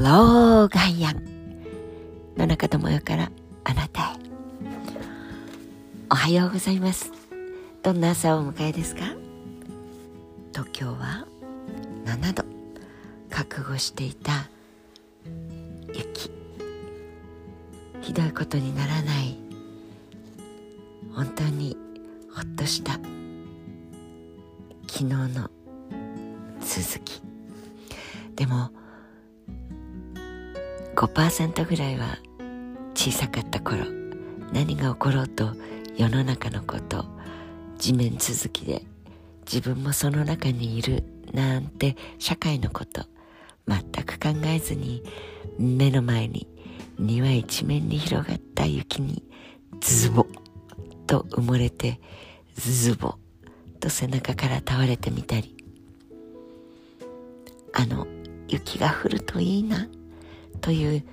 ローガイアン野中智代からあなたへ。おはようございます。どんな朝をお迎えですか？東京は7度。覚悟していた雪。ひどいことにならない。本当にほっとした。昨日の続き。でも5%ぐらいは小さかった頃何が起ころうと世の中のこと地面続きで自分もその中にいるなんて社会のこと全く考えずに目の前に庭一面に広がった雪にズボと埋もれてズボと背中から倒れてみたり。あの雪が降るといいな。という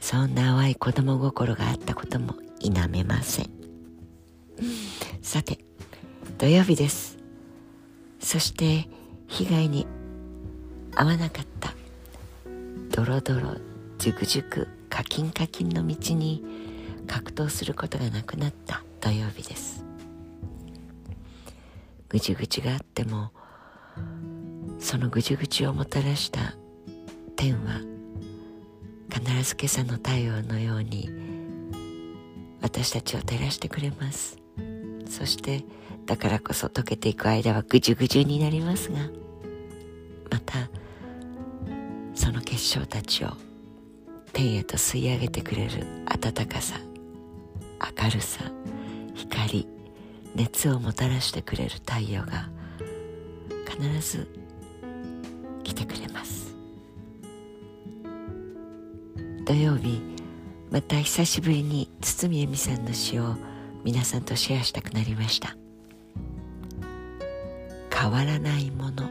そんな淡い子供心があったことも否めません。さて土曜日です。そして被害に遭わなかったドロドロジュクジュクカキンカキンの道に格闘することがなくなった土曜日です。ぐちぐちがあってもそのぐちぐちをもたらした天は必ず今朝の太陽のように私たちを照らしてくれます。そしてだからこそ溶けていく間はぐじゅぐじゅになりますがまたその結晶たちを天へと吸い上げてくれる暖かさ明るさ光熱をもたらしてくれる太陽が必ず来てくれます。土曜日また久しぶりに堤恵美さんの詩を皆さんとシェアしたくなりました。変わらないもの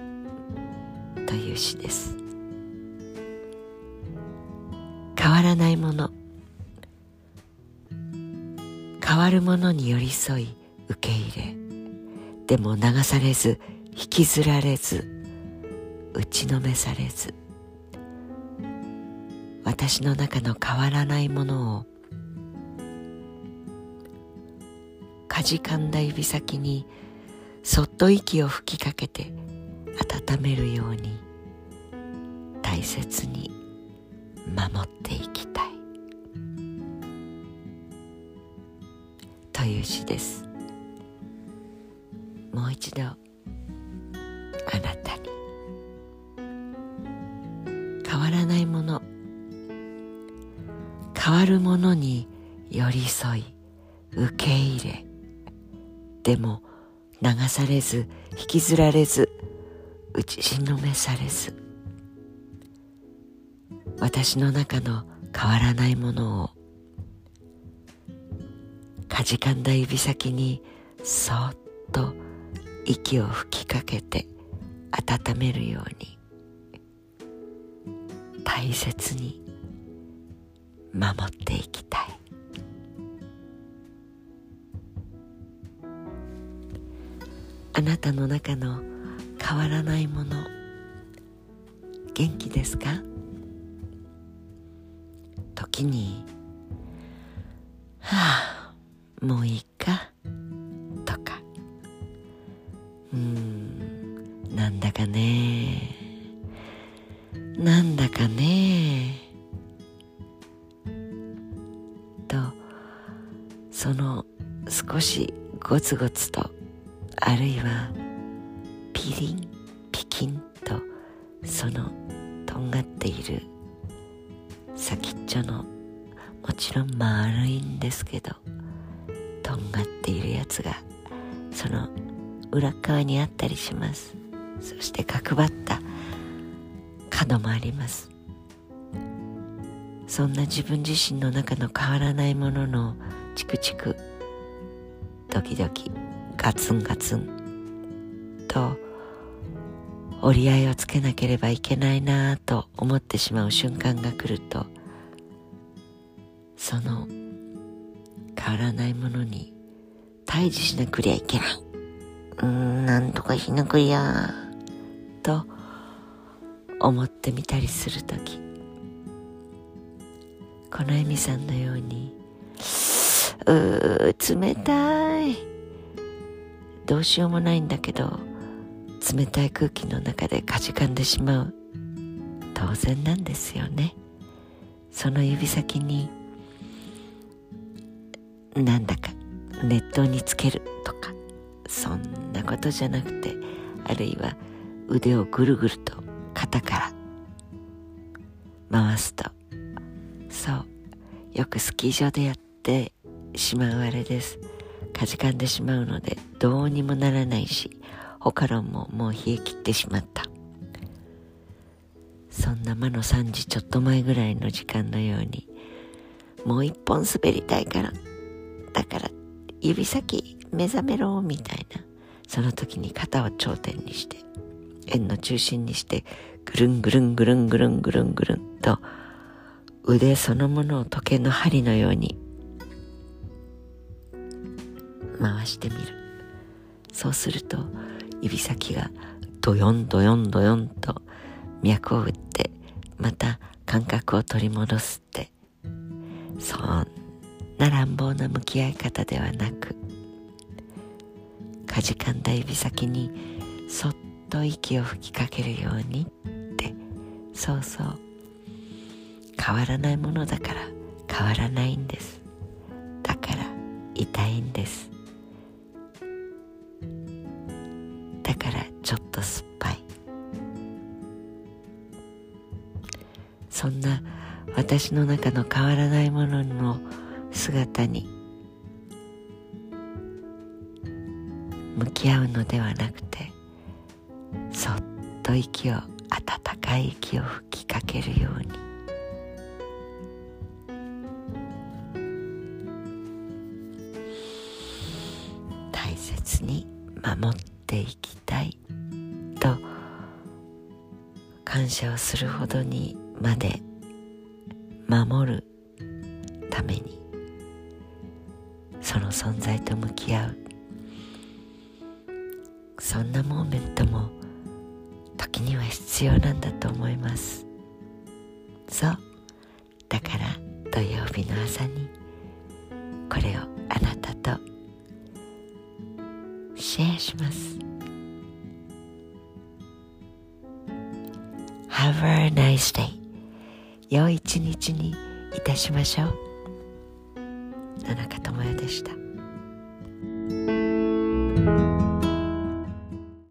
という詩です。変わらないもの。変わるものに寄り添い受け入れでも流されず引きずられず打ちのめされず私の中の変わらないものをかじかんだ指先にそっと息を吹きかけて温めるように大切に守っていきたい。という詩です。もう一度あなたに。変わらないもの変わるものに寄り添い受け入れ。でも流されず引きずられず打ちのめされず。私の中の変わらないものをかじかんだ指先にそっと息を吹きかけて温めるように。大切に守っていきたい。あなたの中の変わらないもの元気ですか？時に「はあもういいか」とか「うんなんだかね。なんだかね」少しゴツゴツとあるいはピリンピキンとそのとんがっている先っちょのもちろん丸いんですけどとんがっているやつがその裏側にあったりします。そして角張った角もあります。そんな自分自身の中の変わらないもののチクチクドキドキガツンガツンと折り合いをつけなければいけないなぁと思ってしまう瞬間が来るとその変わらないものに対峙しなくりゃいけない。うーん、なんとかしなくりゃと思ってみたりするときこのエミさんのようにうー冷たい。どうしようもないんだけど冷たい空気の中でかじかんでしまう。当然なんですよね。その指先になんだか熱湯につけるとかそんなことじゃなくてあるいは腕をぐるぐると肩から回すと。そう。よくスキー場でやってしまうあれです。かじかんでしまうのでどうにもならないし他のももう冷え切ってしまった。そんな魔の3時ちょっと前ぐらいの時間のようにもう一本滑りたいからだから指先目覚めろみたいなその時に肩を頂点にして円の中心にしてぐるんぐるんぐるんぐるんぐるんぐるんと腕そのものを時計の針のように回してみる。そうすると指先がドヨンドヨンドヨンと脈を打ってまた感覚を取り戻すって。そんな乱暴な向き合い方ではなくかじかんだ指先にそっと息を吹きかけるようにって。そうそう。変わらないものだから変わらないんです。だから痛いんです。ちょっと酸っぱい。そんな私の中の変わらないものの姿に向き合うのではなくてそっと息を温かい息を吹きかけるように。感謝をするほどにまで守るためにその存在と向き合う。そんなモーメントも時には必要なんだと思います。そう。だから土曜日の朝にこれをあなたとシェアします。Have a nice day. 良い一日にいたしましょう。野中智也でした。